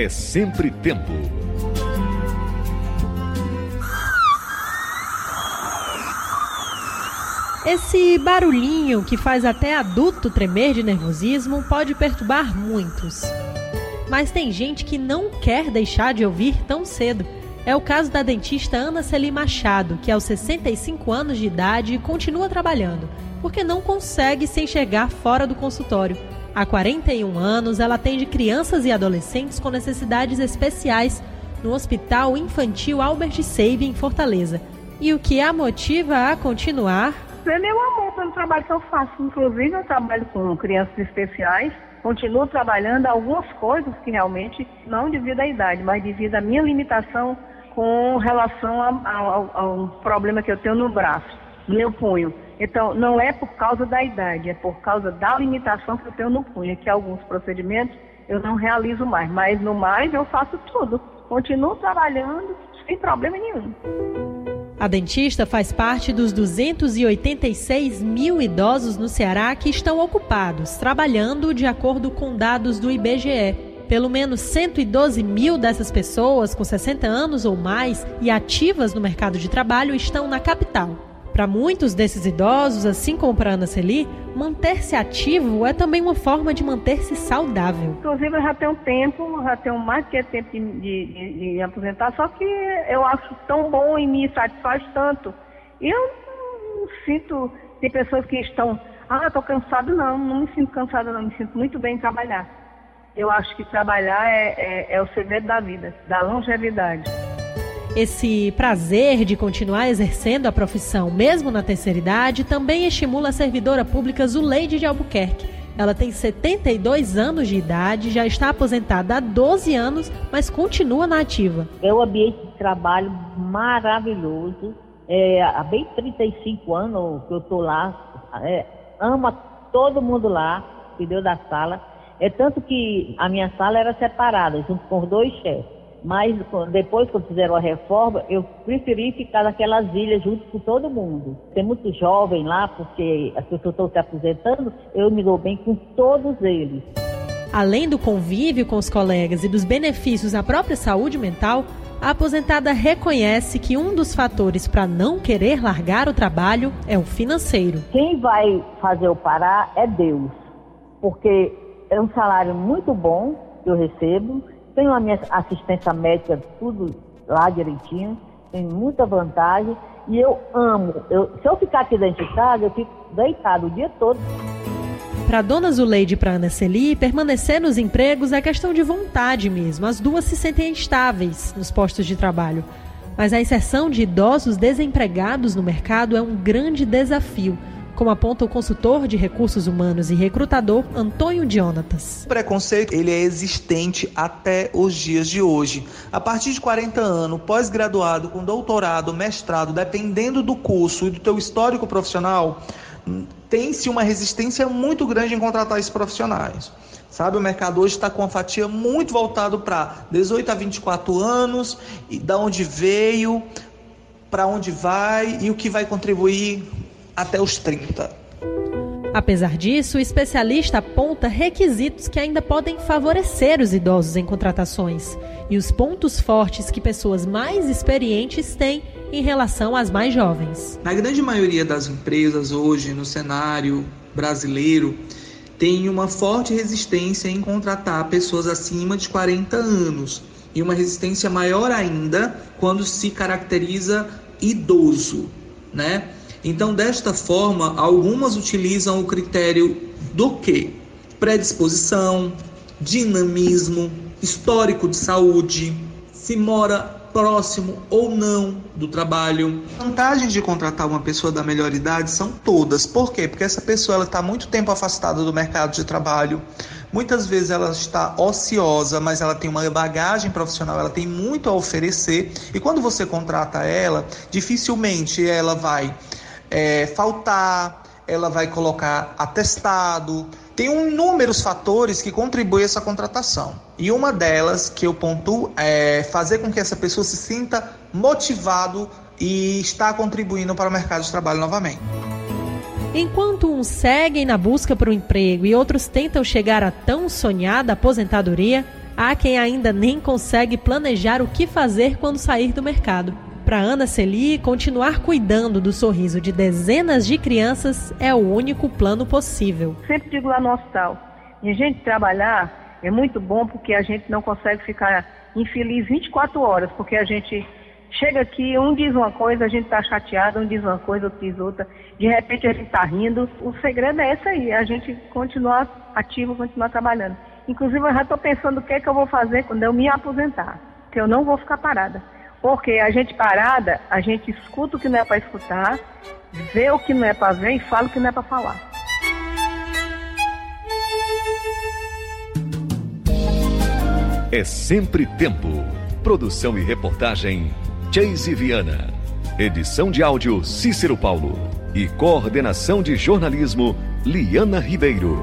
é sempre tempo. Esse barulhinho que faz até adulto tremer de nervosismo pode perturbar muitos. Mas tem gente que não quer deixar de ouvir tão cedo. É o caso da dentista Ana Celi Machado, que aos 65 anos de idade continua trabalhando, porque não consegue se enxergar fora do consultório. Há 41 anos, ela atende crianças e adolescentes com necessidades especiais no Hospital Infantil Albert Seib, em Fortaleza. E o que a motiva a continuar é meu amor pelo trabalho que eu faço. Inclusive, eu trabalho com crianças especiais, continuo trabalhando algumas coisas que realmente, não devido à idade, mas devido à minha limitação com relação a, um problema que eu tenho no braço, no meu punho. Então, não é por causa da idade, é por causa da limitação que eu tenho no punho, que alguns procedimentos eu não realizo mais, mas no mais eu faço tudo. Continuo trabalhando sem problema nenhum. A dentista faz parte dos 286 mil idosos no Ceará que estão ocupados, trabalhando de acordo com dados do IBGE. Pelo menos 112 mil dessas pessoas com 60 anos ou mais e ativas no mercado de trabalho estão na capital. Para muitos desses idosos, assim como para Ana Celi, manter-se ativo é também uma forma de manter-se saudável. Inclusive, eu já tenho tempo, já tenho mais que tempo de, de, de, aposentar, só que eu acho tão bom e me satisfaz tanto. Eu não sinto, tem pessoas que estão, ah, estou cansado, não, não me sinto cansada, não, me sinto muito bem em trabalhar. Eu acho que trabalhar é, é, é o segredo da vida, da longevidade. Esse prazer de continuar exercendo a profissão, mesmo na terceira idade, também estimula a servidora pública Zuleide de Albuquerque. Ela tem 72 anos de idade, já está aposentada há 12 anos, mas continua na ativa. É um ambiente de trabalho maravilhoso. É, há bem 35 anos que eu estou lá. É, ama todo mundo lá, entendeu? Da sala. É tanto que a minha sala era separada, junto com os dois chefes. Mas depois, quando fizeram a reforma, eu preferi ficar naquelas ilhas junto com todo mundo. Tem muito jovem lá, porque as pessoas estão se aposentando, eu me dou bem com todos eles. Além do convívio com os colegas e dos benefícios à própria saúde mental, a aposentada reconhece que um dos fatores para não querer largar o trabalho é o financeiro. Quem vai fazer eu parar é Deus, porque é um salário muito bom que eu recebo tenho a minha assistência médica, tudo lá direitinho, tem muita vantagem e eu amo. Eu, se eu ficar aqui dentro de casa, eu fico deitado o dia todo. Para Dona Zuleide e para Ana Celi, permanecer nos empregos é questão de vontade mesmo. As duas se sentem estáveis nos postos de trabalho. Mas a inserção de idosos desempregados no mercado é um grande desafio como aponta o consultor de recursos humanos e recrutador Antônio Dionatas. O preconceito ele é existente até os dias de hoje. A partir de 40 anos, pós-graduado com doutorado, mestrado, dependendo do curso e do teu histórico profissional, tem-se uma resistência muito grande em contratar esses profissionais. Sabe, o mercado hoje está com uma fatia muito voltado para 18 a 24 anos, e da onde veio, para onde vai e o que vai contribuir até os 30. Apesar disso, o especialista aponta requisitos que ainda podem favorecer os idosos em contratações e os pontos fortes que pessoas mais experientes têm em relação às mais jovens. Na grande maioria das empresas hoje, no cenário brasileiro, tem uma forte resistência em contratar pessoas acima de 40 anos e uma resistência maior ainda quando se caracteriza idoso, né? Então, desta forma, algumas utilizam o critério do que? Predisposição, dinamismo, histórico de saúde, se mora próximo ou não do trabalho. Vantagens de contratar uma pessoa da melhor idade são todas. Por quê? Porque essa pessoa está muito tempo afastada do mercado de trabalho. Muitas vezes ela está ociosa, mas ela tem uma bagagem profissional, ela tem muito a oferecer. E quando você contrata ela, dificilmente ela vai é, faltar, ela vai colocar atestado. Tem inúmeros fatores que contribuem a essa contratação. E uma delas que eu pontuo é fazer com que essa pessoa se sinta motivado e está contribuindo para o mercado de trabalho novamente. Enquanto uns seguem na busca por um emprego e outros tentam chegar à tão sonhada aposentadoria, Há quem ainda nem consegue planejar o que fazer quando sair do mercado. Para Ana Celi, continuar cuidando do sorriso de dezenas de crianças é o único plano possível. Sempre digo lá no hospital, a gente trabalhar é muito bom porque a gente não consegue ficar infeliz 24 horas, porque a gente chega aqui, um diz uma coisa, a gente está chateado, um diz uma coisa, outro diz outra, de repente a gente está rindo. O segredo é esse aí, a gente continuar ativo, continuar trabalhando. Inclusive eu já estou pensando o que é que eu vou fazer quando eu me aposentar, que eu não vou ficar parada. Porque a gente parada, a gente escuta o que não é para escutar, vê o que não é para ver e fala o que não é para falar. É sempre tempo. Produção e reportagem Chase Viana. Edição de áudio Cícero Paulo. E coordenação de jornalismo Liana Ribeiro.